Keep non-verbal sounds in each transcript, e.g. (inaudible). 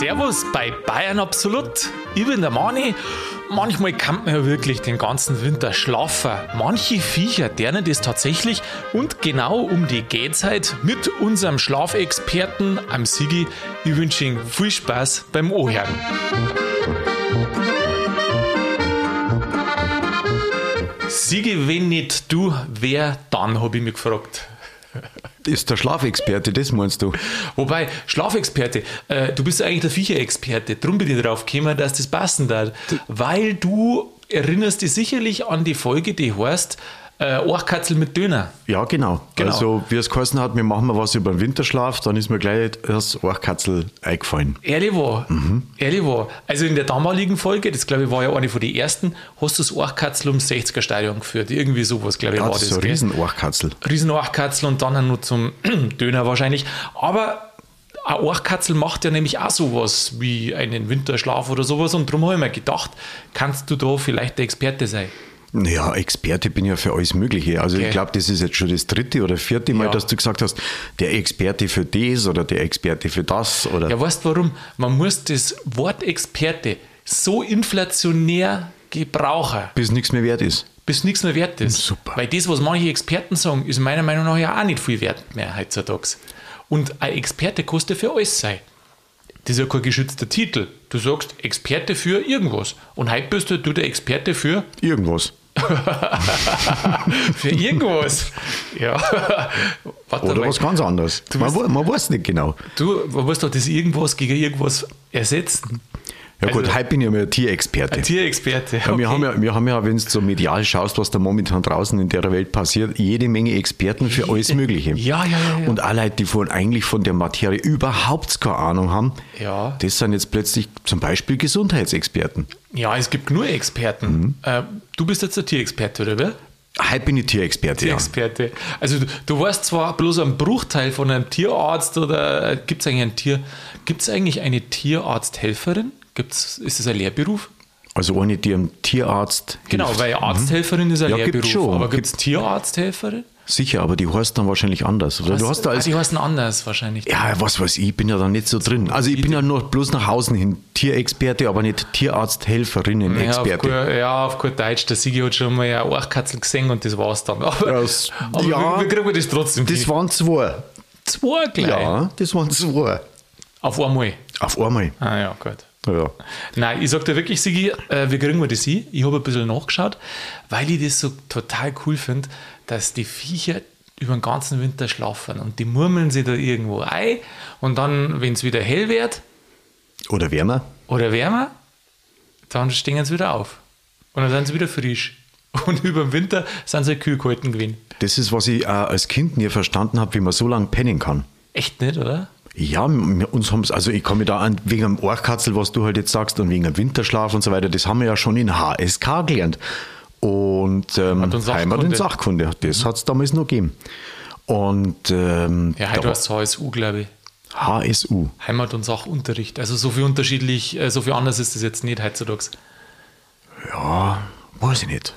Servus bei Bayern Absolut. Ich bin der Mani. Manchmal kann man ja wirklich den ganzen Winter schlafen. Manche Viecher dernen das tatsächlich und genau um die Gehzeit mit unserem Schlafexperten am Sigi. Ich wünsche Ihnen viel Spaß beim Ohren. Sigi, wenn nicht du, wer dann, habe ich mich gefragt. Ist der Schlafexperte, das meinst du? Wobei, Schlafexperte, äh, du bist eigentlich der Viecherexperte. Drum bin ich drauf gekommen, dass das passen darf. Weil du erinnerst dich sicherlich an die Folge, die heißt äh, Orchkatzel mit Döner. Ja, genau. Genau. Also, wie es geheißen hat, wir machen mal was über den Winterschlaf, dann ist mir gleich das Orchkatzel eingefallen. Ehrlich war. Ehrlich war. Also in der damaligen Folge, das glaube ich war ja eine von den ersten, hast du das Orchkatzel ums 60er Stadion geführt. Irgendwie sowas, glaube ich, Ja, war das so ein gell? riesen Orchkatzel. riesen Orchkatzel und dann nur zum (clears throat) Döner wahrscheinlich. Aber ein Orchkatzel macht ja nämlich auch sowas wie einen Winterschlaf oder sowas und darum habe ich mir gedacht, kannst du da vielleicht der Experte sein? Ja, Experte bin ja für alles Mögliche. Also Okay. ich glaube, das ist jetzt schon das dritte oder vierte Mal, Ja. dass du gesagt hast, der Experte für das oder der Experte für das oder Ja, weißt du warum? Man muss das Wort Experte so inflationär gebrauchen, bis nichts mehr wert ist. bis nichts mehr wert ist. Super. Weil das, was manche Experten sagen, ist meiner Meinung nach ja auch nicht viel wert mehr heutzutage. Und ein Experte kostet für alles sein. Das ist ja kein geschützter Titel. Du sagst Experte für irgendwas. Und heute bist du der Experte für, Irgendwas. (laughs) für irgendwas. ja. Warte Oder mal. was ganz anderes. Man, man weiß nicht genau. Du man musst doch das irgendwas gegen irgendwas ersetzen. Ja gut, Also- heute bin ich ja mal ein Tierexperte. Ein Tierexperte. Ja, wir, haben ja, wir haben ja, wenn du so medial schaust, was da momentan draußen in der Welt passiert, jede Menge Experten für alles Mögliche. Ja, ja, ja, ja. Und alle Leute, die von, eigentlich von der Materie überhaupt keine Ahnung haben, Ja. das sind jetzt plötzlich zum Beispiel Gesundheitsexperten. Ja, es gibt nur Experten. Mhm. Äh, du bist jetzt der Tierexperte, oder wer? Heute bin ich Tierexperte. Ja. Tierexperte. Also du, du weißt zwar bloß einen Bruchteil von einem Tierarzt oder gibt es eigentlich ein Tier, gibt es eigentlich eine Tierarzthelferin? Gibt's, ist das ein Lehrberuf? Also eine, die einem Tierarzt Genau, hilft. weil Arzthelferin ist ein Ja, gibt's Lehrberuf. schon. Aber gibt es Tierarzthelferin? Sicher, aber die heißt dann wahrscheinlich anders. Oder du hast da ah, als die heißen anders wahrscheinlich. Ja, was weiß ich, ich bin ja da nicht so drin. Also ich bin ja nur bloß nach außen hin Tierexperte, aber nicht Tierarzthelferinnen Ja, auf, gut, ja, auf gut Deutsch. Der Sigi hat schon mal eine Orchkatzel gesehen und das war's dann. Aber, Das- (laughs) aber ja, wie, wie kriegen wir das trotzdem Das hin? waren zwei. zwei gleich. Ja, das waren zwei. Auf einmal. Auf einmal. Ah ja, gut. Ja. Nein, ich sag dir wirklich, Sigi, äh, wie kriegen wir das hin? Ich habe ein bisschen nachgeschaut, weil ich das so total cool finde, dass die Viecher über den ganzen Winter schlafen und die murmeln sich da irgendwo ein und dann, wenn es wieder hell wird Oder wärmer. oder wärmer, dann stehen sie wieder auf. Und dann sind sie wieder frisch. (laughs) Und über den Winter sind sie kühl gehalten gewesen. Das ist, was ich als Kind nie verstanden habe, wie man so lange pennen kann. Echt nicht, oder? Ja, uns haben's, also ich mich da an, wegen dem Ohrkatzel, was du halt jetzt sagst, und wegen dem Winterschlaf und so weiter, das haben wir ja schon in HSK gelernt. Und ähm, Heimat und Sachkunde. Heimat und Sachkunde, das hat es damals noch gegeben. Und ähm, Ja, heute heißt es HSU, glaube ich. HSU. Heimat- und Sachunterricht. Also so viel unterschiedlich, äh, so viel anders ist das jetzt nicht heutzutage. Ja, weiß ich nicht.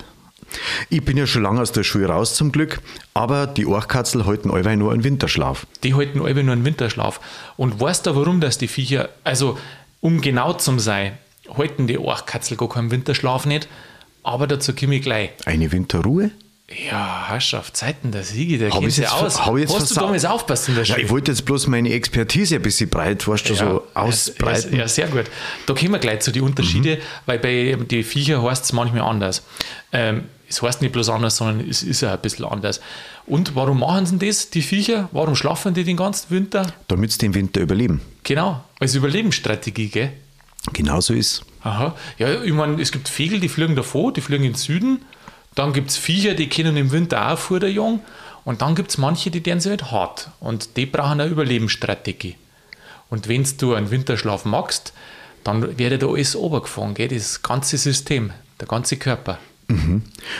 Ich bin ja schon lange aus der Schule raus zum Glück, aber die Ohrkatzel halten allweil nur einen Winterschlaf. Die halten alle nur einen Winterschlaf. Und weißt du, warum dass die Viecher, also um genau zu sein, halten die Orchkatzel gar keinen Winterschlaf nicht, aber dazu komme ich gleich. Eine Winterruhe? Ja, Herrschaft, Zeiten der Siege, der kennt sich jetzt aus. hab ich jetzt Hast du damals aufpassen in der Ja, Schule? ich wollte jetzt bloß meine Expertise ein bisschen breit, weißt du, so ausbreiten. Ja, ja, sehr gut. Da kommen wir gleich zu den Unterschieden, weil bei den Viecher heißt es manchmal anders. Ähm, es heißt nicht bloß anders, sondern es ist ja ein bisschen anders. Und warum machen sie das, die Viecher? Warum schlafen die den ganzen Winter? Damit sie den Winter überleben. Genau, als Überlebensstrategie, gell? Genauso ist Aha. Ja, ich meine, es gibt Vögel, die fliegen davor, die fliegen in den Süden. Dann gibt es Viecher, die können im Winter auch vor der Jung. Und dann gibt es manche, die deren sich halt hart. Und die brauchen eine Überlebensstrategie. Und wenn du einen Winterschlaf magst, dann wird da alles runtergefahren, gell? das ganze System, der ganze Körper.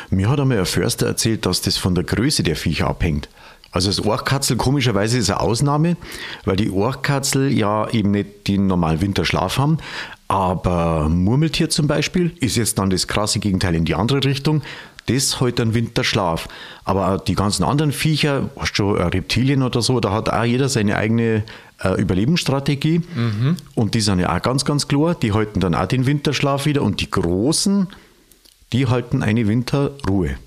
Mir hat einmal ein Förster erzählt, dass das von der Größe der Viecher abhängt. Also das Orchkatzel komischerweise ist eine Ausnahme, weil die Orchkatzel ja eben nicht den normalen Winterschlaf haben. Aber Murmeltier zum Beispiel ist jetzt dann das krasse Gegenteil in die andere Richtung. Das halt einen Winterschlaf. Aber die ganzen anderen Viecher, hast du schon äh, Reptilien oder so, da hat auch jeder seine eigene äh, Überlebensstrategie. Und die sind ja auch ganz, ganz klar. Die halten dann auch den Winterschlaf wieder. Und die Großen, die halten eine Winterruhe.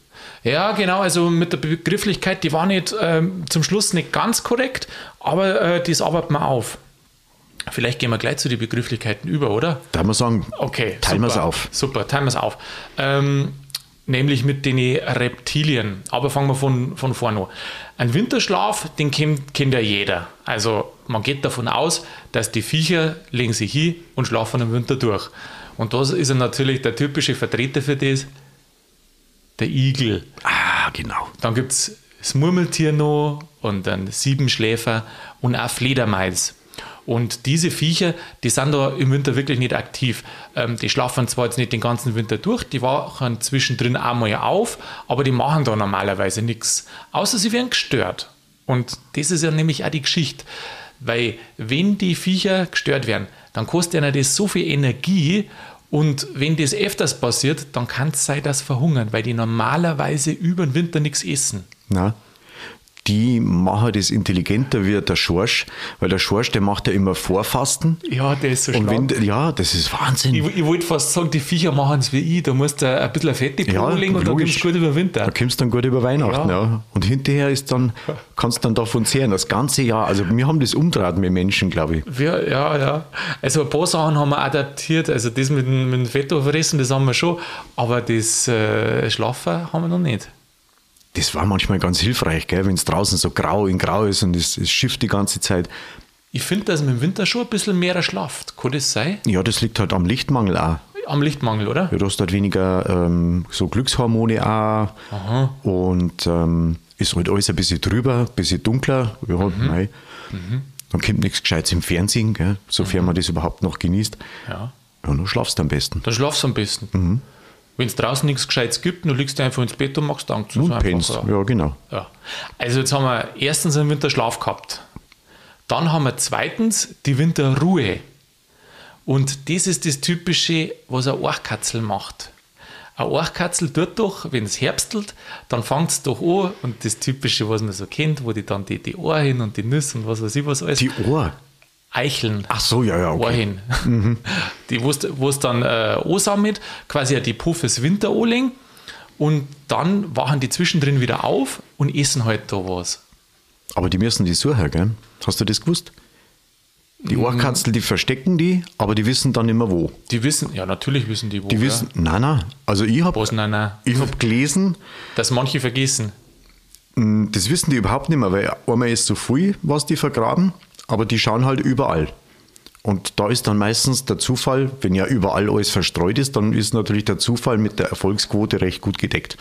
Ja, genau, also mit der Begrifflichkeit, die war nicht ähm, zum Schluss nicht ganz korrekt, aber äh, das arbeiten wir auf. Vielleicht gehen wir gleich zu den Begrifflichkeiten über, oder? Da haben wir sagen, Okay, teilen wir es auf. Super, teilen wir es auf. Ähm, nämlich mit den Reptilien. Aber fangen wir von, von vorne an. Ein Winterschlaf, den kennt, kennt ja jeder. Also man geht davon aus, dass die Viecher legen sich hin und schlafen im Winter durch. Und das ist ja natürlich der typische Vertreter für das, der Igel. Ah, genau. Dann gibt es das Murmeltier noch und dann Siebenschläfer und auch Fledermaus. Und diese Viecher, die sind da im Winter wirklich nicht aktiv. Ähm, die schlafen zwar jetzt nicht den ganzen Winter durch, die wachen zwischendrin einmal auf, aber die machen da normalerweise nichts, außer sie werden gestört. Und das ist ja nämlich auch die Geschichte. Weil wenn die Viecher gestört werden, dann kostet ihnen das so viel Energie und wenn das öfters passiert, dann kann es sein, dass verhungern, weil die normalerweise über den Winter nichts essen. Na, die machen das intelligenter wie der Schorsch, weil der Schorsch, der macht ja immer Vorfasten. Ja, der ist so Und wenn, ja, das ist Wahnsinn. Ich, ich wollte fast sagen, die Viecher machen es wie ich. Da musst du ein bisschen fette Probe legen und dann kommst du gut über den Da Winter. kommst du dann gut über Weihnachten, Ja. ja. Und hinterher ist dann, kannst du dann davon zehren, das ganze Jahr. Also wir haben das umdraht mit Menschen, glaube ich. Wir, ja, ja. Also ein paar Sachen haben wir adaptiert. Also das mit dem, mit dem Fetto fressen, das haben wir schon. Aber das äh, Schlafen haben wir noch nicht. Das war manchmal ganz hilfreich, wenn es draußen so grau in grau ist und es, es schifft die ganze Zeit. Ich finde, dass man im Winter schon ein bisschen mehr schlaft. Kann das sein? Ja, das liegt halt am Lichtmangel auch. Am Lichtmangel, oder? Ja, du hast halt weniger ähm, so Glückshormone auch. Und ähm, ist halt alles ein bisschen drüber, ein bisschen dunkler. Ja, Mhm. mei. Dann kommt nichts Gescheites im Fernsehen, gell, sofern Mhm. man das überhaupt noch genießt. Ja. Ja, dann schlafst du am besten. Dann schlafst du am besten. Mhm. Wenn es draußen nichts Gescheites gibt, dann liegst du einfach ins Bett und machst zu. Und pennst. Ja, genau. Ja. Also jetzt haben wir erstens einen Winterschlaf gehabt. Dann haben wir zweitens die Winterruhe. Und das ist das Typische, was eine Orchkatzel macht. Eine Orchkatzel tut doch, wenn es herbstelt, dann fängt es doch an und das Typische, was man so kennt, wo die dann die, die Ohr hin und die Nüsse und was weiß ich was alles. Die Ohr. Eicheln. Ach so, ja, ja, okay. Ohrhin. (laughs) Die, wo es dann äh, ansammelt, quasi ein Depot fürs Winter anlegen und dann wachen die zwischendrin wieder auf und essen halt da was. Aber die müssen die suchen, gell? Hast du das gewusst? Mhm. Die Ohrkatzel, die verstecken die, aber die wissen dann immer wo. Die wissen, ja, natürlich wissen die wo. Die wissen, nein, nein. Also ich habe hab gelesen, Dass manche vergessen. mh, das wissen die überhaupt nicht mehr, weil einmal ist so viel, was die vergraben, aber die schauen halt überall. Und da ist dann meistens der Zufall, wenn ja überall alles verstreut ist, dann ist natürlich der Zufall mit der Erfolgsquote recht gut gedeckt.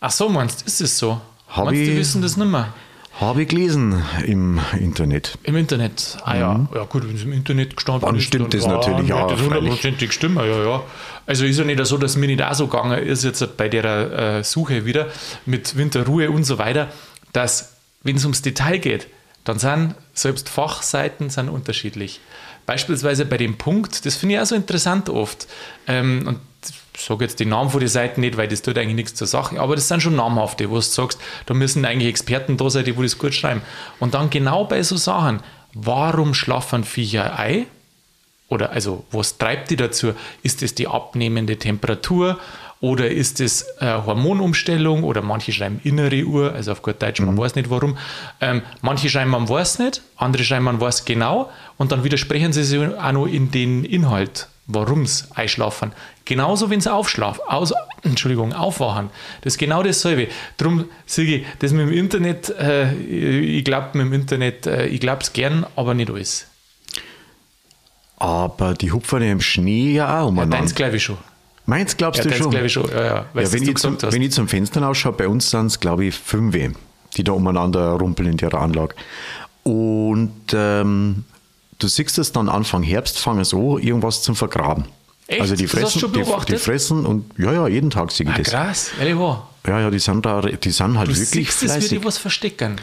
Ach so, meinst du, ist es so? Hab meinst du, die ich- wissen das nicht mehr? Habe ich gelesen im Internet. Im Internet. Ah ja, ja gut, wenn es im Internet gestanden Dann ist. stimmt das natürlich, wird ja, das hundertprozentig stimmen, ja, ja. Also ist ja nicht so, dass mir nicht auch so gegangen ist, jetzt bei der äh, Suche wieder mit Winterruhe und so weiter, dass, wenn es ums Detail geht, dann sind selbst Fachseiten sind unterschiedlich. Beispielsweise bei dem Punkt, das finde ich auch so interessant oft. Ähm, und ich sage jetzt den Namen von den Seiten nicht, weil das tut eigentlich nichts zur Sache, aber das sind schon namhafte, wo du sagst, da müssen eigentlich Experten da sein, die das gut schreiben. Und dann genau bei so Sachen, warum schlafen Viecher Ei? Oder also, was treibt die dazu? Ist es die abnehmende Temperatur oder ist es äh, Hormonumstellung oder manche schreiben innere Uhr, also auf gut Deutsch, man weiß nicht warum. Ähm, manche schreiben, man weiß nicht, andere schreiben, man weiß genau und dann widersprechen sie sich auch noch in den Inhalt, warum es einschlafen. Genauso, wenn sie aufschlafen, aus, (clears throat) Entschuldigung, aufwachen. Das ist genau dasselbe. Darum sage ich, das mit dem Internet, äh, ich glaube mit dem Internet, äh, ich glaube es gern, aber nicht alles. Aber die hupfen ja im Schnee ja auch Ja, umeinander. deins glaube ich schon. Meins glaubst Ja, du schon? glaube ich schon. Ja, ja, Ja, wenn, ich zum, wenn ich zum Fenster ausschaue, bei uns sind es, glaube ich, fünf, die da umeinander rumpeln in ihrer Anlage. Und ähm, du siehst es dann Anfang Herbst, fangen an, irgendwas zum Vergraben. Echt? Also die fressen, die, die fressen und ja, ja, jeden Tag sehe ich Ah, das. krass, ehrlich wahr. Ja, ja, die sind da, die sind halt Du wirklich siehst es, wie fleißig. die was verstecken.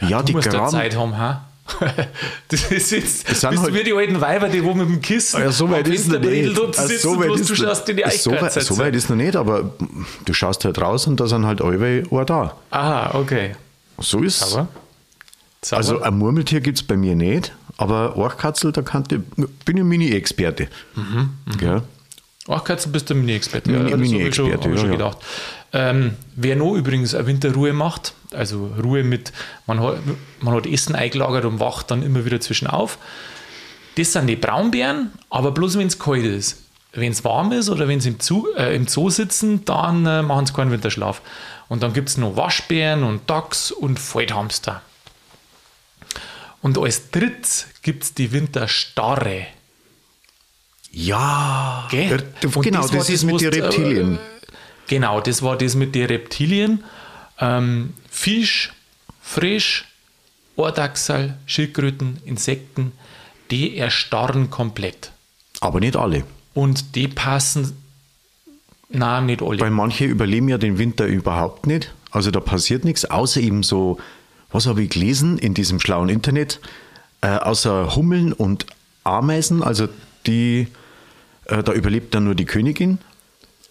Ja, du die musst da graben- Zeit haben, ha? (laughs) Das ist jetzt, Das sind bist halt- wie die alten Weiber, die wo mit dem Kissen Ja, so weit ist noch nicht. Also sitzen so weit ist du schaust in die so weit, so weit ist noch nicht, aber du schaust halt raus und da sind halt alle auch da. Aha, okay. So ist Aber, sauber. Also ein Murmeltier gibt es bei mir nicht, aber Orchkatzel, da kannte, bin ich Mini-Experte. Mhm, ja. Orchkatzel bist du Mini-Experte. Mini, ja, Mini-Experte, Mini ja, schon ja. gedacht. Ähm, wer noch übrigens eine Winterruhe macht, also Ruhe mit, man hat, man hat Essen eingelagert und wacht dann immer wieder zwischen auf. Das sind die Braunbären, aber bloß wenn es kalt ist. Wenn es warm ist oder wenn sie im, Zoo, äh, im Zoo sitzen, dann äh, machen sie keinen Winterschlaf. Und dann gibt es noch Waschbären und Dachs und Feldhamster. Und als drittes gibt es die Winterstarre. Ja, Gell? Äh, genau, das das, ist mit den du, Reptilien. Äh, Genau, das war das mit den Reptilien. Ähm, Fisch, Frisch, Ohrdachsel, Schildkröten, Insekten, die erstarren komplett. Aber nicht alle. Und die passen, nein, nicht alle. Weil manche überleben ja den Winter überhaupt nicht. Also da passiert nichts, außer eben so, was habe ich gelesen in diesem schlauen Internet, äh, außer Hummeln und Ameisen, also die, äh, da überlebt dann nur die Königin.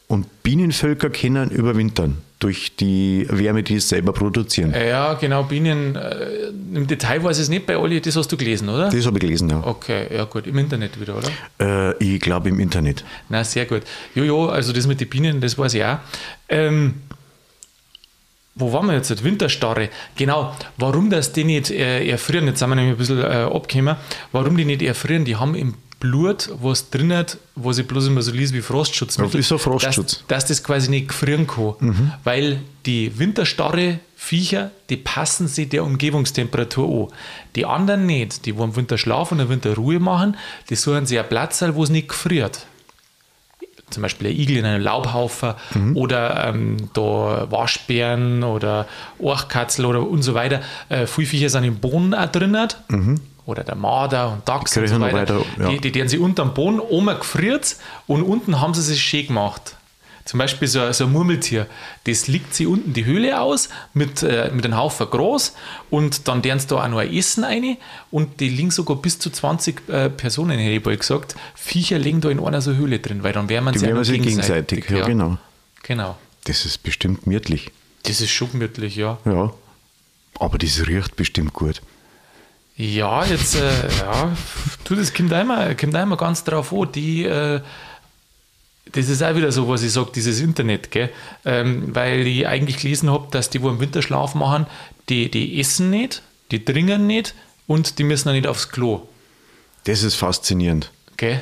Und Bienenvölker können überwintern durch die Wärme, die es selber produzieren. ja, genau, Bienen. Äh, Im Detail weiß ich es nicht bei alle, das hast du gelesen, oder? Das habe ich gelesen, ja. Okay, ja gut, im Internet wieder, oder? Äh, ich glaube im Internet. Na, sehr gut. Jojo, also das mit den Bienen, das weiß ich auch. Ähm, wo waren wir jetzt? Winterstarre. Genau. Warum das die nicht äh, erfrieren? Jetzt sind wir nämlich ein bisschen äh, abgekommen. Warum die nicht erfrieren? Die haben im Blut was drin hat, was ich bloß immer so liest wie Frostschutzmittel. Ja, ist ein Frostschutz. Dass, dass das quasi nicht gefrieren kann. Weil die winterstarre Viecher, die passen sich der Umgebungstemperatur an. Die anderen nicht. Die, wo im Winter schlafen und im Winter Ruhe machen, die suchen sich einen Platz, wo es nicht gefriert zum Beispiel ein Igel in einem Laubhaufen oder ähm, da Waschbären oder Orchkatzel oder und so weiter. Äh, viele Viecher sind im Boden auch drin. Oder der Marder und Dachs und so weiter. weiter, ja. die, die werden sie unterm Boden oben gefriert und unten haben sie sich schön gemacht. Zum Beispiel so, ein- so ein Murmeltier, das liegt sie unten die Höhle aus mit, äh, mit einem Haufen Gras und dann deren sie da auch noch ein Essen rein und die liegen sogar bis zu 20 äh, Personen, hätte ich bald gesagt. Viecher liegen da in einer so Höhle drin, weil dann wärmen noch sich gegenseitig, ja, genau. Genau. Das ist bestimmt gemütlich. Das ist schon gemütlich, ja. Ja. Aber das riecht bestimmt gut. Ja, jetzt, äh, ja, tu das kommt einmal, kommt einmal ganz drauf an. Die, äh, das ist auch wieder so, was ich sage, dieses Internet, gell? Ähm, weil ich eigentlich gelesen habe, dass die, wo im Winterschlaf machen, die, die essen nicht, die dringen nicht und die müssen auch nicht aufs Klo. Das ist faszinierend. Gell?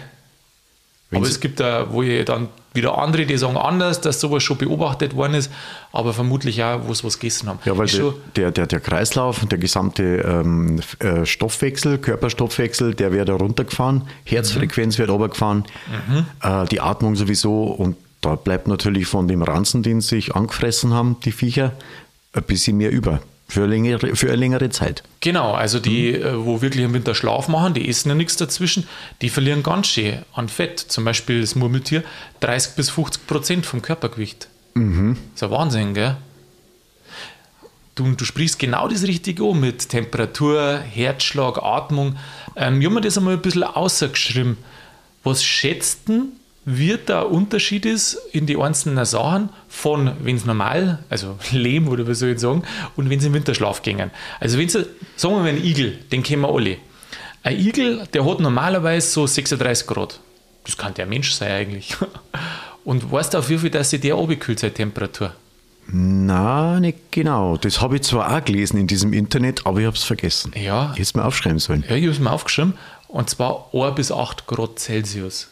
Wenn aber es gibt da, wo ich dann wieder andere, die sagen anders, dass sowas schon beobachtet worden ist, aber vermutlich auch, wo sie was gegessen haben. Ja, weil der, der, der, der Kreislauf und der gesamte ähm, äh, Stoffwechsel, Körperstoffwechsel, der wird da runtergefahren, Herzfrequenz wird runtergefahren, äh, die Atmung sowieso und da bleibt natürlich von dem Ranzen, den sie sich angefressen haben, die Viecher, ein bisschen mehr über. Für eine längere, für eine längere Zeit. Genau, also die, Mhm. äh, wo wirklich im Winter Schlaf machen, die essen ja nichts dazwischen, die verlieren ganz schön an Fett. Zum Beispiel das Murmeltier 30 bis 50 Prozent vom Körpergewicht. Mhm. Das ist ein Wahnsinn, gell? Du, du sprichst genau das Richtige an mit Temperatur, Herzschlag, Atmung. Ähm, ich habe mir das einmal ein bisschen ausgeschrieben. Was schätzt denn, wird der Unterschied ist in die einzelnen Sachen von, wenn es normal, also (laughs) Lehm oder was soll ich sagen, und wenn sie im Winterschlaf gingen. Also wenn sie, sagen wir mal einen Igel, den kennen wir alle. Ein Igel, der hat normalerweise so 36 Grad. Das kann der Mensch sein eigentlich. (laughs) Und weißt du auf wie viel, dass sich der abkühlt, seine Temperatur? Na, nicht genau. Das habe ich zwar auch gelesen in diesem Internet, aber ich habe es vergessen. Ja. Ich hätte es mir aufschreiben sollen. Ja, ich habe es mir aufgeschrieben. Und zwar 1 bis 8 Grad Celsius.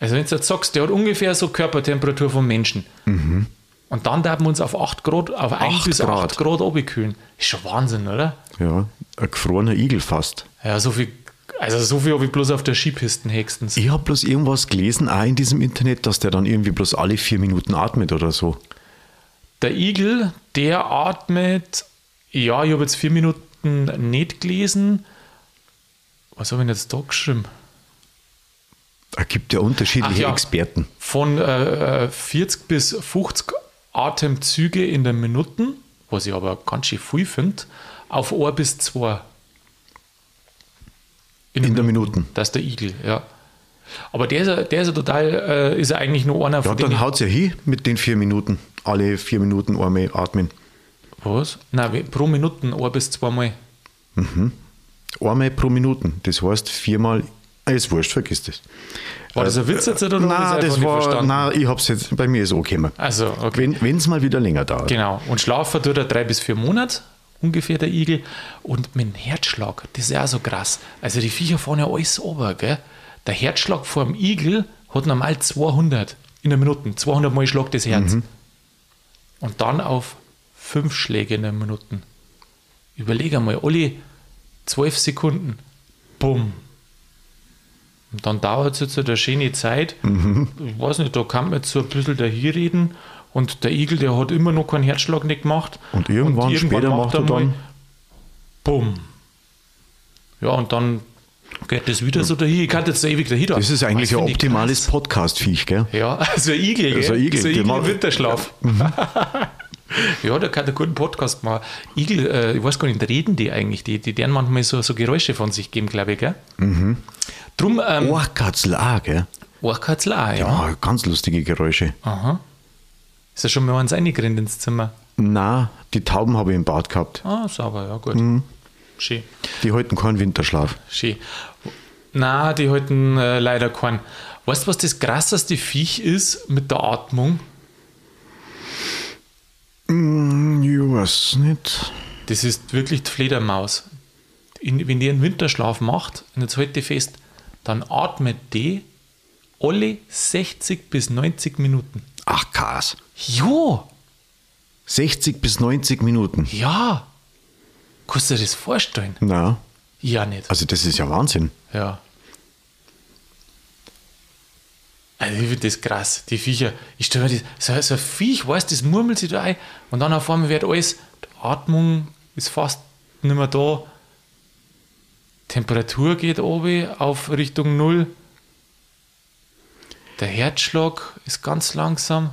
Also wenn du jetzt sagst, der hat ungefähr so Körpertemperatur vom Menschen. Und dann darf wir uns auf 8 Grad, auf 1 Mhm. Acht bis 8 Grad. Abkühlen. Ist schon Wahnsinn, oder? Ja, ein gefrorener Igel fast. Ja, so viel, also so viel habe ich bloß auf der Skipisten höchstens. Ich habe bloß irgendwas gelesen, auch in diesem Internet, dass der dann irgendwie bloß alle vier Minuten atmet oder so. Der Igel, der atmet, ja, ich habe jetzt vier Minuten nicht gelesen. Was habe ich denn jetzt da geschrieben? Es gibt ja unterschiedliche ja. Experten. Von äh, 40 bis 50 Atemzüge in der Minuten, was ich aber ganz schön viel finde, auf 1 bis 2. In der Minuten. Das ist der Igel, ja. Aber der ist, ja- der ist ja total, äh, ist ja eigentlich nur einer Ja, von dann denen. haut es ja hin mit den vier Minuten. Alle vier Minuten einmal atmen. Was? Nein, pro Minuten 1 bis 2 Mal. Einmal pro Minute. Das heißt viermal, ist wurscht, vergiss das. War das ein Witz jetzt oder Nein, das war, verstanden? nein, ich hab's jetzt, bei mir ist auch gekommen. Also, okay. Wenn es mal wieder länger dauert. Genau. Und schlafen tut er drei bis vier Monate, ungefähr der Igel. Und mit dem Herzschlag, das ist ja so krass. Also die Viecher fahren ja alles ober, gell? Der Herzschlag vor dem Igel hat normal 200 in der Minute. 200 Mal schlagt das Herz. Und dann auf fünf Schläge in der Minute. Überleg einmal, alle zwölf Sekunden. Bumm. Und dann dauert es jetzt eine schöne Zeit. Ich weiß nicht, da kann man jetzt so ein bisschen dahin reden. Und der Igel, der hat immer noch keinen Herzschlag nicht gemacht. Und irgendwann später macht er dann- Bumm. Ja, und dann geht das wieder so dahin. Ich kann jetzt ewig dahin. Das ist eigentlich ein optimales. Podcast-Viech, gell? Ja, (laughs) also ein Igel, gell? So ein Igel, so ein der Igel im macht- Winterschlaf. (laughs) (laughs) ja, der kann einen guten Podcast machen. Igel, äh, ich weiß gar nicht, reden die eigentlich? Die, die deren manchmal so, so Geräusche von sich geben, glaube ich, gell? Drum, ähm, Ohrkatzel auch, gell? Ohrkatzel auch, ja. Ja, ganz lustige Geräusche. Aha. Ist ja schon mal eins reingerannt ins Zimmer. Na, die Tauben habe ich im Bad gehabt. Ah, sauber, ja, gut. Schön, Die halten keinen Winterschlaf. schön. Na, die halten äh, leider keinen. Weißt du, was das krasseste Viech ist mit der Atmung? Hm, Ich weiß nicht. Das ist wirklich die Fledermaus. In, wenn die einen Winterschlaf macht, und jetzt halte ich fest, dann atmet die alle 60 bis 90 Minuten. Ach, krass. Jo, 60 bis 90 Minuten. ja. Kannst du dir das vorstellen? Na, Ja, nicht. also das ist ja Wahnsinn. Ja. Also ich finde das krass, die Viecher. Ich stelle mir das, so, so ein Viech, weißt das murmelt sich da ein und dann auf einmal wird alles, die Atmung ist fast nicht mehr da. Temperatur geht oben auf Richtung Null. Der Herzschlag ist ganz langsam.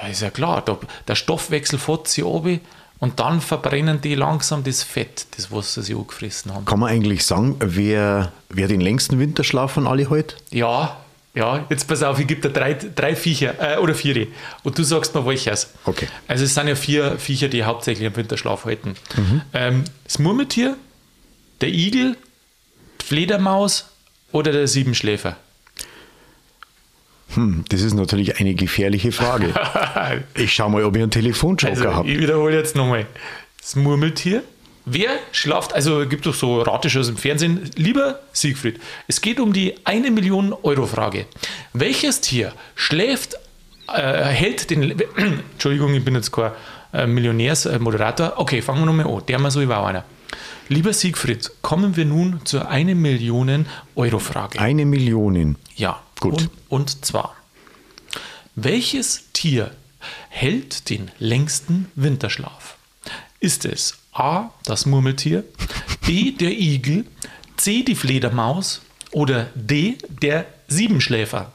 Ja, ist ja klar, der Stoffwechsel fährt sie oben und dann verbrennen die langsam das Fett, das was sie angefressen haben. Kann man eigentlich sagen, wer, wer den längsten Winterschlaf von alle heute? Ja, ja, jetzt pass auf, ich gebe dir drei, drei Viecher äh, oder vier. Und du sagst mir welches. Okay. Also es sind ja vier Viecher, die hauptsächlich im Winterschlaf halten. Ähm, das Murmeltier, der Igel, Fledermaus oder der Siebenschläfer. Hm, das ist natürlich eine gefährliche Frage. (laughs) Ich schau mal, ob ich einen Telefonjoker Also habe. ich wiederhole jetzt nochmal. Das Murmeltier. Wer schlaft, also gibt es so Rateshows im Fernsehen, lieber Siegfried, es geht um die eine Million Euro Frage. Welches Tier schläft, äh, hält den, (clears throat) Entschuldigung, ich bin jetzt kein äh, Millionärsmoderator, okay, fangen wir nochmal an, der mal so, ich war auch einer. Lieber Siegfried, kommen wir nun zur eine Million Euro Frage. Eine Million. Ja, Gut. Und, und zwar, welches Tier hält den längsten Winterschlaf? Ist es A, das Murmeltier, B, der Igel, C, die Fledermaus oder D, der Siebenschläfer?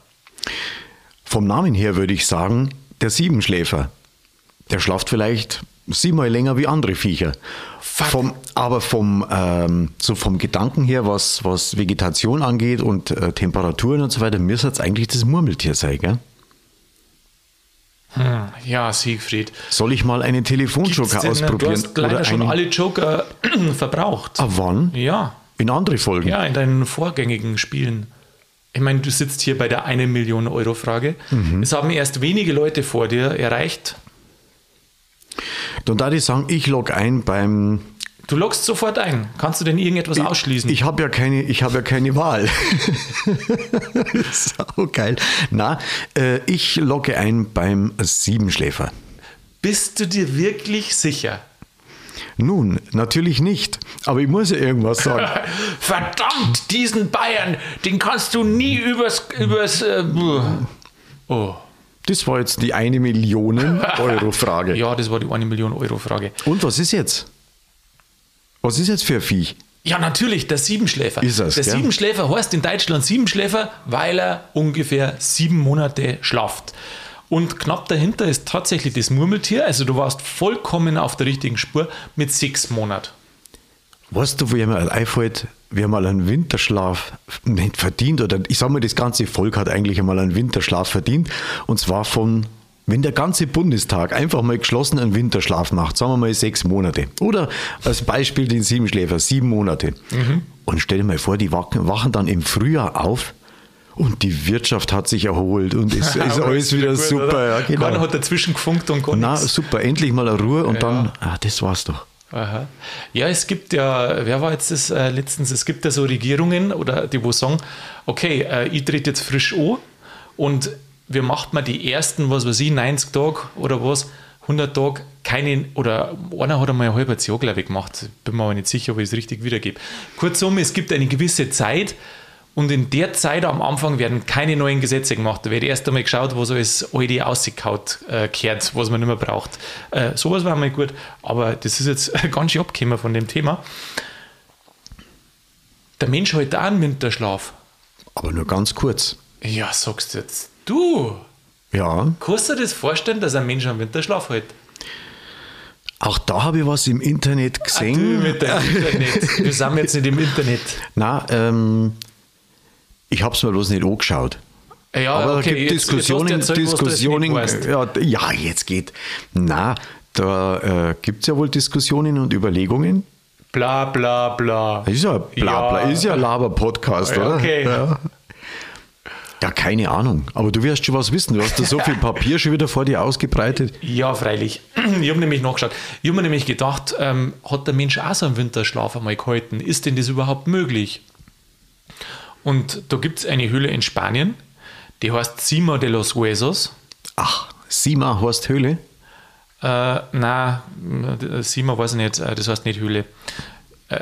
Vom Namen her würde ich sagen, der Siebenschläfer. Der schlaft vielleicht siebenmal länger wie andere Viecher. Vom, aber vom, ähm, so vom Gedanken her, was, was Vegetation angeht und äh, Temperaturen und so weiter, müsste es eigentlich das Murmeltier sein. Gell? Hm, ja, Siegfried. Soll ich mal einen Telefonjoker denn, ausprobieren? Du hast leider schon einen- alle Joker (clears throat) verbraucht. Ah, wann? Ja, In andere Folgen? ja, in deinen vorgängigen Spielen. Ich meine, du sitzt hier bei der 1 Million Euro Frage. Mhm. Es haben erst wenige Leute vor dir erreicht. Dann darf ich sagen, ich log ein beim. Du loggst sofort ein. Kannst du denn irgendetwas ausschließen? Ich habe ja keine, ich habe ja keine Wahl. (laughs) Sau geil. Na, äh, ich logge ein beim Siebenschläfer. Bist du dir wirklich sicher? Nun, natürlich nicht. Aber ich muss ja irgendwas sagen. (laughs) Verdammt, diesen Bayern, den kannst du nie übers. übers äh, oh. Das war jetzt die eine Million Euro Frage. (laughs) Ja, das war die 1 Million Euro Frage. Und was ist jetzt? Was ist jetzt für ein Viech? Ja, natürlich, der Siebenschläfer. Ist es, der gell? Siebenschläfer heißt in Deutschland Siebenschläfer, weil er ungefähr sieben Monate schlaft. Und knapp dahinter ist tatsächlich das Murmeltier. Also du warst vollkommen auf der richtigen Spur mit sechs Monaten. Weißt du, wo mir einfällt, wer mal einen Winterschlaf nicht verdient, oder ich sage mal, das ganze Volk hat eigentlich einmal einen Winterschlaf verdient, und zwar von Wenn der ganze Bundestag einfach mal geschlossen einen Winterschlaf macht, sagen wir mal sechs Monate, oder als Beispiel den Siebenschläfer, sieben Monate, mhm. und stell dir mal vor, die wachen, dann im Frühjahr auf und die Wirtschaft hat sich erholt und es ist (laughs) alles wieder, gut, super. Ja, genau. Keiner hat dazwischen gefunkt und gar Na, super, endlich mal eine Ruhe und ja. dann, ah, das war's doch. Aha. Ja, es gibt ja, wer war jetzt das äh, letztens? Es gibt ja so Regierungen oder die wo sagen, okay, äh, ich trete jetzt frisch an und wir machen mal die ersten, was weiß ich, 90 Tage oder was, 100 Tage keine, oder einer hat einmal ein halbes Jahr, glaube ich, gemacht. Bin mir aber nicht sicher, ob ich es richtig wiedergebe. Kurzum, es gibt eine gewisse Zeit, und in der Zeit am Anfang werden keine neuen Gesetze gemacht. Da wird erst einmal geschaut, was alles alte ausgekaut äh, kehrt, was man nicht mehr braucht. Äh, sowas war mal gut, aber das ist jetzt (laughs) ganz schön abgekommen von dem Thema. Der Mensch hat auch einen Winterschlaf. Aber nur ganz kurz. Ja, sagst du jetzt. Du? Ja. Kannst du dir das vorstellen, dass ein Mensch einen Winterschlaf hat? Auch da habe ich was im Internet gesehen. Ah, du mit dem (laughs) Internet. Wir sind jetzt nicht im Internet. Na, ähm, ich habe es mir bloß nicht angeschaut. Ja, Aber okay, gibt jetzt, Diskussionen, jetzt erzählt, Diskussionen. Ja, ja, jetzt geht. Na, da äh, gibt es ja wohl Diskussionen und Überlegungen. Bla bla bla. Ist ja bla bla, ist ja Laber-Podcast, oder? Okay. Ja. ja. keine Ahnung. Aber du wirst schon was wissen. Du hast da so viel Papier schon wieder vor dir ausgebreitet. Ja, freilich. (clears throat) Ich habe nämlich nachgeschaut. Ich habe mir nämlich gedacht, ähm, hat der Mensch auch so einen Winterschlaf einmal gehalten? Ist denn das überhaupt möglich? Und da gibt es eine Höhle in Spanien, die heißt Cima de los Huesos. Ach, Cima heißt Höhle? Äh, nein, Cima weiß ich nicht, äh, das heißt nicht Höhle. Äh,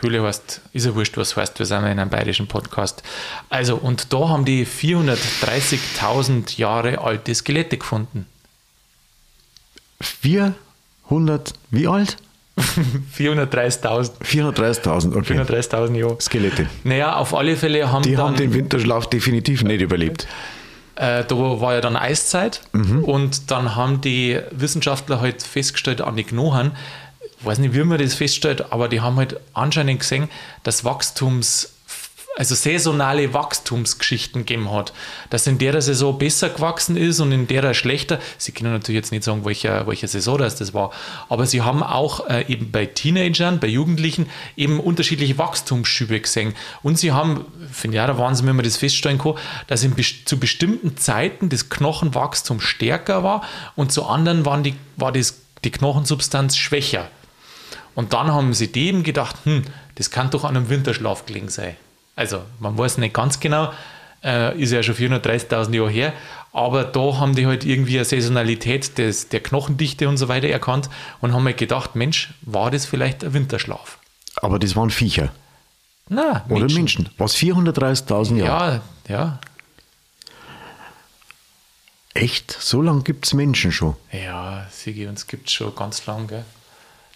Höhle heißt, ist ja wurscht, was heißt, wir sind ja in einem bayerischen Podcast. Also, und da haben die 430.000 Jahre alte Skelette gefunden. 400, wie alt? 430.000. 430.000, okay. 430.000 Jahre. Skelette. Naja, auf alle Fälle haben Die dann, haben den Winterschlaf definitiv nicht überlebt. Äh, da war ja dann Eiszeit mhm. und dann haben die Wissenschaftler halt festgestellt an die Knochen, ich weiß nicht, wie man das feststellt, aber die haben halt anscheinend gesehen, dass Wachstums also saisonale Wachstumsgeschichten gegeben hat. Dass in der Saison besser gewachsen ist und in der schlechter. Sie können natürlich jetzt nicht sagen, welche, welche Saison das, das war. Aber sie haben auch äh, eben bei Teenagern, bei Jugendlichen eben unterschiedliche Wachstumsschübe gesehen. Und sie haben, finde ich auch der Wahnsinn, wenn man das feststellen kann, dass in, zu bestimmten Zeiten das Knochenwachstum stärker war und zu anderen waren die, war das, die Knochensubstanz schwächer. Und dann haben sie dem gedacht, hm, das kann doch an einem Winterschlaf gelegen sein. Also man weiß nicht ganz genau, äh, ist ja schon 430.000 Jahre her, aber da haben die halt irgendwie eine Saisonalität des, der Knochendichte und so weiter erkannt und haben halt gedacht, Mensch, war das vielleicht ein Winterschlaf? Aber das waren Viecher. Na, Oder Menschen. Menschen. Was 430.000 Jahre? Ja, ja. Echt? So lange gibt es Menschen schon? Ja, Sigi, uns gibt es schon ganz lange.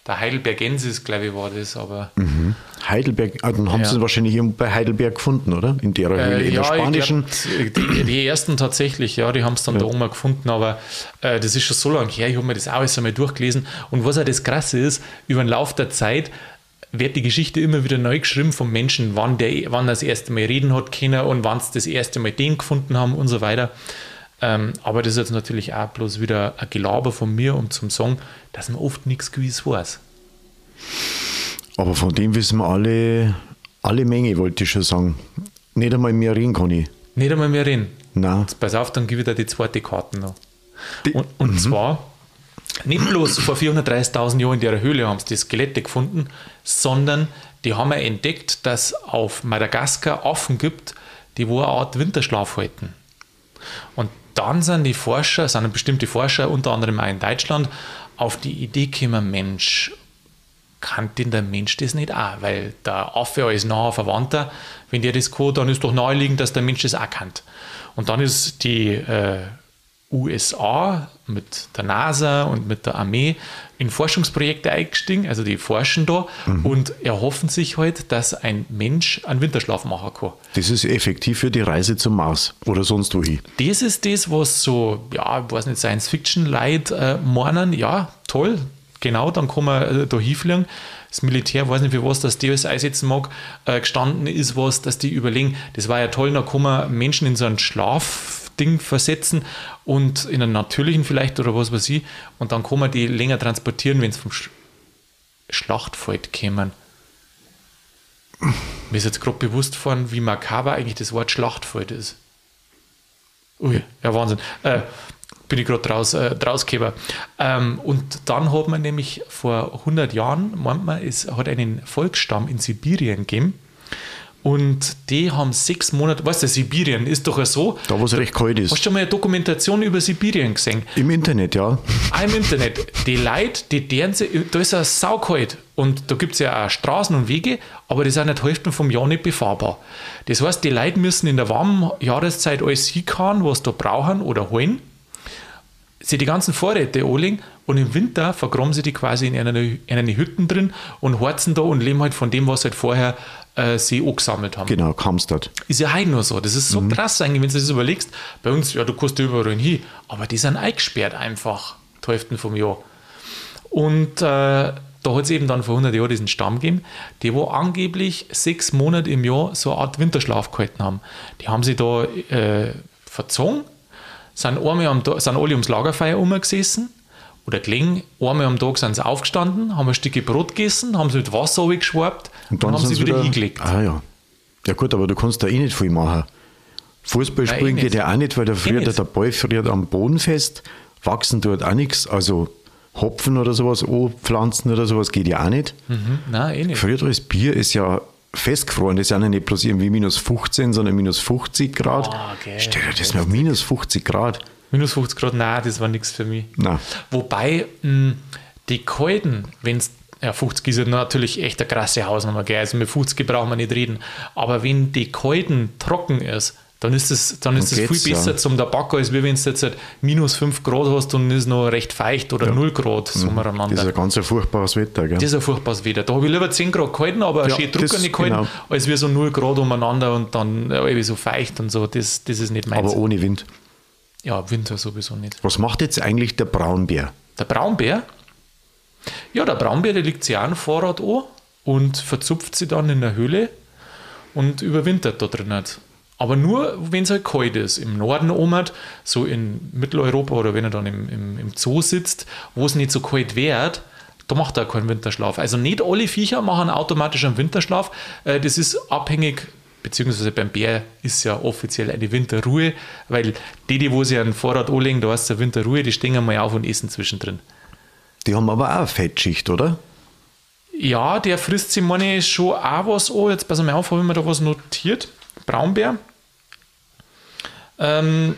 Der Heidelbergensis, glaube ich, war das, aber. Mhm. Heidelberg, ah, dann haben ja. sie es wahrscheinlich bei Heidelberg gefunden, oder? In der Höhle, äh, in ja, der spanischen. Glaub, die, die, ersten tatsächlich, ja, die haben es dann ja. da oben gefunden, aber äh, das ist schon so lange her, ich habe mir das auch alles einmal durchgelesen. Und was auch das Krasse ist, über den Lauf der Zeit wird die Geschichte immer wieder neu geschrieben vom Menschen, wann der wann das erste Mal reden hat können und wann sie das erste Mal den gefunden haben und so weiter. Ähm, aber das ist jetzt natürlich auch bloß wieder ein Gelaber von mir, um zum sagen, dass man oft nichts gewiss weiß. Aber von dem wissen wir alle, alle Menge, wollte ich schon sagen. Nicht einmal mehr reden kann ich. Nicht einmal mehr reden? Nein. Jetzt pass auf, dann gebe ich dir die zweite Karte noch. Die, und, und mhm. zwar, nicht bloß vor 430.000 Jahren in der Höhle haben sie die Skelette gefunden, sondern die haben ja entdeckt, dass auf Madagaskar Affen gibt, die wo eine Art Winterschlaf halten. Und dann sind die Forscher, sind bestimmte Forscher, unter anderem auch in Deutschland, auf die Idee gekommen, Mensch, kann denn der Mensch das nicht auch? Weil der Affe als naher Verwandter, wenn der das kann, dann ist doch naheliegend, dass der Mensch das auch kann. Und dann ist die äh, USA mit der NASA und mit der Armee in Forschungsprojekte eingestiegen, also die forschen da mhm. und erhoffen sich halt, dass ein Mensch einen Winterschlaf machen kann. Das ist effektiv für die Reise zum Mars oder sonst wohin. Das ist das, was so, ja, ich weiß nicht, Science-Fiction-Leid äh, meinen, ja, toll, genau, dann kann man äh, da hinfliegen. Das Militär, weiß nicht, für was das alles einsetzen mag, äh, gestanden ist was, dass die überlegen, das war ja toll, da kann man Menschen in so einen Schlaf Ding versetzen und in einen natürlichen vielleicht oder was weiß ich. Und dann kann man die länger transportieren, wenn es vom Sch Schlachtfeld kämen. Mir ist jetzt gerade bewusst worden, wie makaber eigentlich das Wort Schlachtfeld ist. Ui, ja, Wahnsinn. Äh, bin ich gerade draus, äh, drausgeber. Ähm, und dann hat man nämlich vor 100 Jahren, meint man, es hat einen Volksstamm in Sibirien gegeben. Und die haben sechs Monate, weißt du, Sibirien ist doch ja so. Da, wo es recht kalt ist. Hast du schon mal eine Dokumentation über Sibirien gesehen? Im Internet, ja. Auch im Internet. Die Leute, die deren da ist ja saukalt. Und da gibt es ja auch Straßen und Wege, aber die sind nicht Hälfte vom Jahr nicht befahrbar. Das heißt, die Leute müssen in der warmen Jahreszeit alles hinkauen, was sie da brauchen oder holen sie die ganzen Vorräte anlegen und im Winter vergraben sie die quasi in einer, in einer Hütten drin und horzen da und leben halt von dem, was sie halt vorher äh, sie angesammelt haben. Genau, Kamstadt. Ist ja heute nur so. Das ist so mhm. krass eigentlich, wenn du das überlegst. Bei uns, ja, du kannst überall hin, aber die sind eingesperrt einfach, die Hälfte vom Jahr. Und äh, da hat es eben dann vor 100 Jahren diesen Stamm gegeben, die wo angeblich sechs Monate im Jahr so eine Art Winterschlaf gehalten haben. Die haben sie da äh, verzogen sind, einmal am sind alle ums Lagerfeuer umgesessen oder gelegen. Einmal am Tag sind sie aufgestanden, haben ein Stück Brot gegessen, haben sie mit Wasser geschwabt und dann, und haben sie wieder, wieder hingelegt. Ah ja. Ja gut, aber du kannst da eh nicht viel machen. Fußball Nein, spielen eh geht ja auch nicht, weil da friert eh der Ball friert am Boden fest, wachsen dort auch nichts. Also Hopfen oder sowas, Pflanzen oder sowas geht ja auch nicht. Mhm. Nein, eh nicht. Friert alles Bier ist ja festgefroren. Das sind ja nicht bloß irgendwie minus 15, sondern minus 50 Grad. Oh, okay. Stell dir das mal minus 50 Grad. Minus 50 Grad, nein, das war nichts für mich. Nein. Wobei mh, hm, die kalten, wenn es ja, 50 ist ja natürlich echt eine krasse Hausnummer, gell? also mit 50 brauchen wir nicht reden. Aber wenn die kalten trocken ist, dann ist es dann ist es viel besser ja. zum Tabak, als wenn du jetzt halt minus 5 Grad hast und ist noch recht feucht oder ja. 0 Grad so mhm. Das ist ein ganz furchtbares Wetter. Gell? Das ist ein furchtbares Wetter. Da habe ich lieber 10 Grad gehalten, aber ja, schön Drucker nicht gehalten, genau. als wir so 0 Grad umeinander und dann irgendwie so feucht und so. Das, das ist nicht meins. Aber ohne Wind. Ja, Winter sowieso nicht. Was macht jetzt eigentlich der Braunbär? Der Braunbär? Ja, der Braunbär, der legt sich auch ein Fahrrad an und verzupft sie dann in der Höhle und überwintert da drin. Aber nur, wenn es halt kalt ist. Im Norden oben, so in Mitteleuropa oder wenn er dann im, im, im Zoo sitzt, wo es nicht so kalt wird, da macht er keinen Winterschlaf. Also nicht alle Viecher machen automatisch einen Winterschlaf. Äh, das ist abhängig, beziehungsweise beim Bär ist ja offiziell eine Winterruhe, weil die, die wo sie einen Vorrat anlegen, da ist es Winterruhe, die stehen einmal auf und essen zwischendrin. Die haben aber auch eine Fettschicht, oder? Ja, der frisst sich meine schon auch was an. Jetzt pass mal auf, habe ich mir da was notiert. Braunbär. Ähm,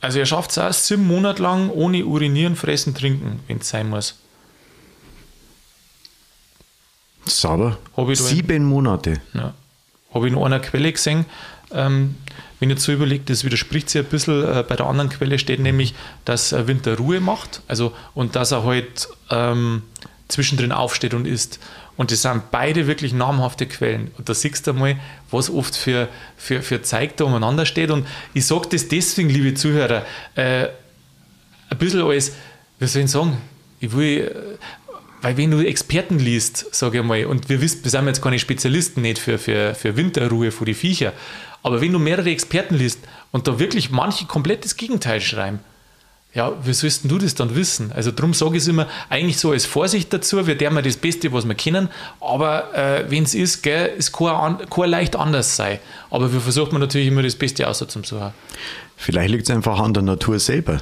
also er schafft es auch sieben Monate lang ohne Urinieren, Fressen, Trinken, wenn es sein muss. Sauber. Sieben in, Monate. Ja. Habe ich noch einer Quelle gesehen. Ähm, wenn ich jetzt so überlege, das widerspricht sich ein bisschen. Äh, bei der anderen Quelle steht nämlich, dass er Winter Ruhe macht also, und dass er halt ähm, zwischendrin aufsteht und isst. Und das sind beide wirklich namhafte Quellen. Und da siehst du mal, was oft für, für, für Zeug da umeinander steht. Und ich sage das deswegen, liebe Zuhörer, äh, ein bisschen als, wie soll ich sagen, ich will, äh, weil wenn du Experten liest, sage ich mal, und wir wissen, wir sind jetzt keine Spezialisten nicht für, für, für Winterruhe für die Viecher, aber wenn du mehrere Experten liest und da wirklich manche komplett das Gegenteil schreiben, ja, wie sollst du das dann wissen? Also darum sage ich es immer, eigentlich so als Vorsicht dazu, wir tun das Beste, was wir kennen, aber äh, wenn es ist, gell, es kann, kann leicht anders sein. Aber wir versuchen natürlich immer das Beste außer zum Suchen. Vielleicht liegt es einfach an der Natur selber.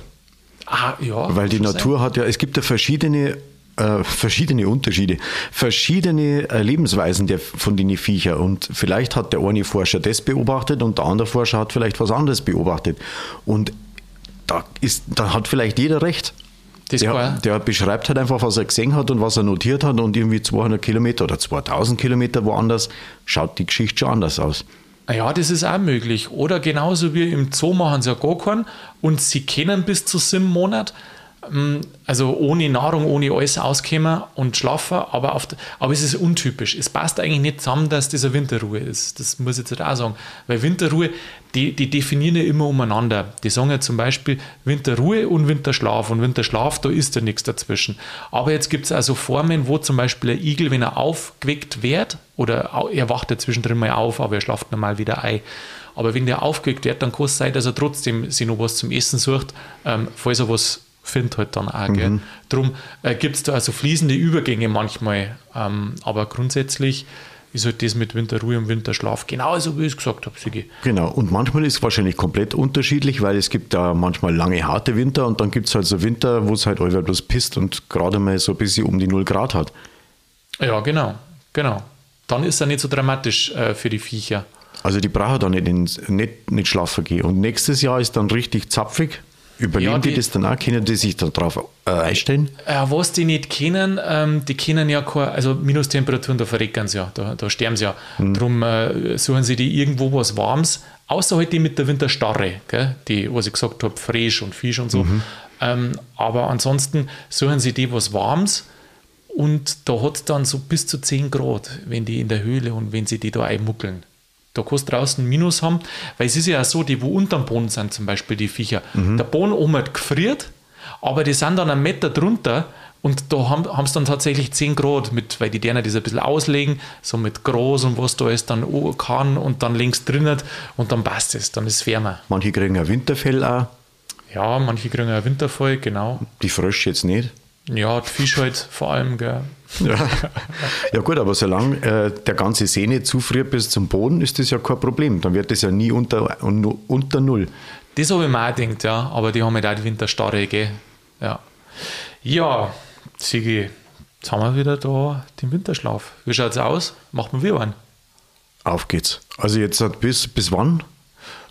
Ah, ja. Weil die Natur sein. hat ja, es gibt ja verschiedene äh, verschiedene Unterschiede, verschiedene äh, Lebensweisen der, von den Viecher. Und vielleicht hat der eine Forscher das beobachtet und der andere Forscher hat vielleicht was anderes beobachtet. Und da, ist, da hat vielleicht jeder recht. Der, der, beschreibt halt einfach, was er gesehen hat und was er notiert hat und irgendwie 200 Kilometer oder 2000 Kilometer woanders schaut die Geschichte schon anders aus. Ja, das ist auch möglich. Oder genauso wie im Zoo machen sie ja gar keinen und sie kennen bis zu sieben Monat. Ähm, also ohne Nahrung, ohne alles auskommen und schlafen, aber, auf, aber es ist untypisch. Es passt eigentlich nicht zusammen, dass das eine Winterruhe ist. Das muss ich jetzt auch sagen. Weil Winterruhe, die, die definieren ja immer umeinander. Die sagen ja zum Beispiel Winterruhe und Winterschlaf. Und Winterschlaf, da ist ja nichts dazwischen. Aber jetzt gibt es also Formen, wo zum Beispiel ein Igel, wenn er aufgeweckt wird, oder er wacht ja zwischendrin mal auf, aber er schlaft normal wieder ein. Aber wenn der aufgeweckt wird, dann kann es sein, dass er trotzdem sich noch was zum Essen sucht, ähm, falls er was findet halt dann auch. Mhm. Darum äh, gibt es da also fließende Übergänge manchmal, ähm, aber grundsätzlich ist halt das mit Winterruhe und Winterschlaf genauso, wie ich es gesagt habe, Sigi. Genau, und manchmal ist es wahrscheinlich komplett unterschiedlich, weil es gibt da manchmal lange, harte Winter und dann gibt es halt so Winter, wo es halt einfach bloß pisst und gerade mal so ein bisschen um die 0 Grad hat. Ja, genau, genau. Dann ist er nicht so dramatisch äh, für die Viecher. Also die brauchen da nicht, nicht, nicht schlafen gehen. Und nächstes Jahr ist dann richtig zapfig. Überleben ja, die, die, das dann auch? Können die sich darauf äh, einstellen? Äh, was die nicht kennen, ähm, die kennen ja keine, also Minustemperaturen, da verrecken sie ja, da, da sterben sie ja. Hm. Darum äh, suchen sie die irgendwo was Warmes, außer halt die mit der Winterstarre, gell? die, was ich gesagt habe, Frisch und Fisch und so. Mhm. Ähm, aber ansonsten suchen sie die was Warmes und da hat es dann so bis zu 10 Grad, wenn die in der Höhle und wenn sie die da einmuckeln. Da kannst du draußen Minus haben, weil es ist ja so, die, wo unterm Boden sind, zum Beispiel die Viecher. Mhm. Der Boden oben gefriert, aber die sind dann einen Meter drunter und da haben sie dann tatsächlich 10 Grad, mit, weil die denen das ein bisschen auslegen, so mit groß und was da ist, dann kann und dann links drinnen und dann passt es, dann ist es wärmer. Manche kriegen ein Winterfell auch. Ja, manche kriegen ein Winterfell, genau. Die Frösche jetzt nicht. Ja, die Fisch halt vor allem, gell. Ja. ja gut, aber solange äh, der ganze See nicht zufriert bis zum Boden, ist das ja kein Problem. Dann wird das ja nie unter, unter Null. Das habe ich mir auch gedacht, ja. Aber die haben halt auch die Winterstarre, gell. Ja. Ja, Sigi, jetzt haben wir wieder da den Winterschlaf. Wie schaut es aus? Machen wir einen? Auf geht's. Also jetzt bis, bis wann?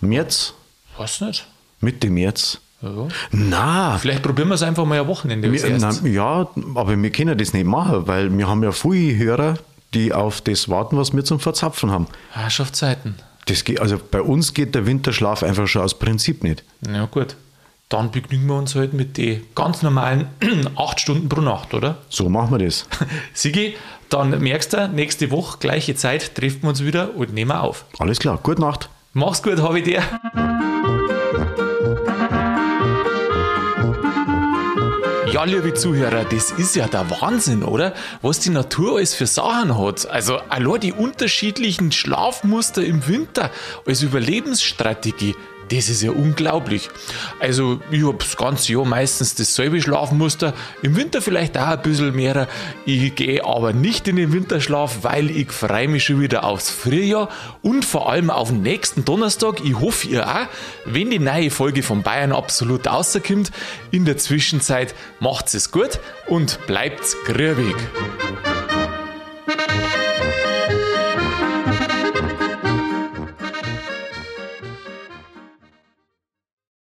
März? Weiß nicht. Mitte März. Ja. Na, vielleicht probieren wir es einfach mal ein Wochenende. Wir, na, ja, aber wir können das nicht machen, weil wir haben ja viele Hörer, die auf das warten, was wir zum Verzapfen haben. Herrschaftszeiten. Das geht, also bei uns geht der Winterschlaf einfach schon aus Prinzip nicht. Ja, gut. Dann begnügen wir uns halt mit den ganz normalen (clears throat) acht Stunden pro Nacht, oder? So machen wir das. (laughs) Sigi, dann merkst du, nächste Woche, gleiche Zeit, treffen wir uns wieder und nehmen auf. Alles klar, gute Nacht. Mach's gut, habe ich dir. Ja, liebe Zuhörer, das ist ja der Wahnsinn, oder? Was die Natur alles für Sachen hat. Also allein die unterschiedlichen Schlafmuster im Winter als Überlebensstrategie. Das ist ja unglaublich. Also, ich habe das ganze Jahr meistens dasselbe Schlafmuster. Im Winter vielleicht auch ein bisschen mehr. Ich gehe aber nicht in den Winterschlaf, weil ich freue mich schon wieder aufs Frühjahr und vor allem auf den nächsten Donnerstag. Ich hoffe, ihr auch, wenn die neue Folge von Bayern absolut rauskommt. In der Zwischenzeit macht's es gut und bleibt's grübig.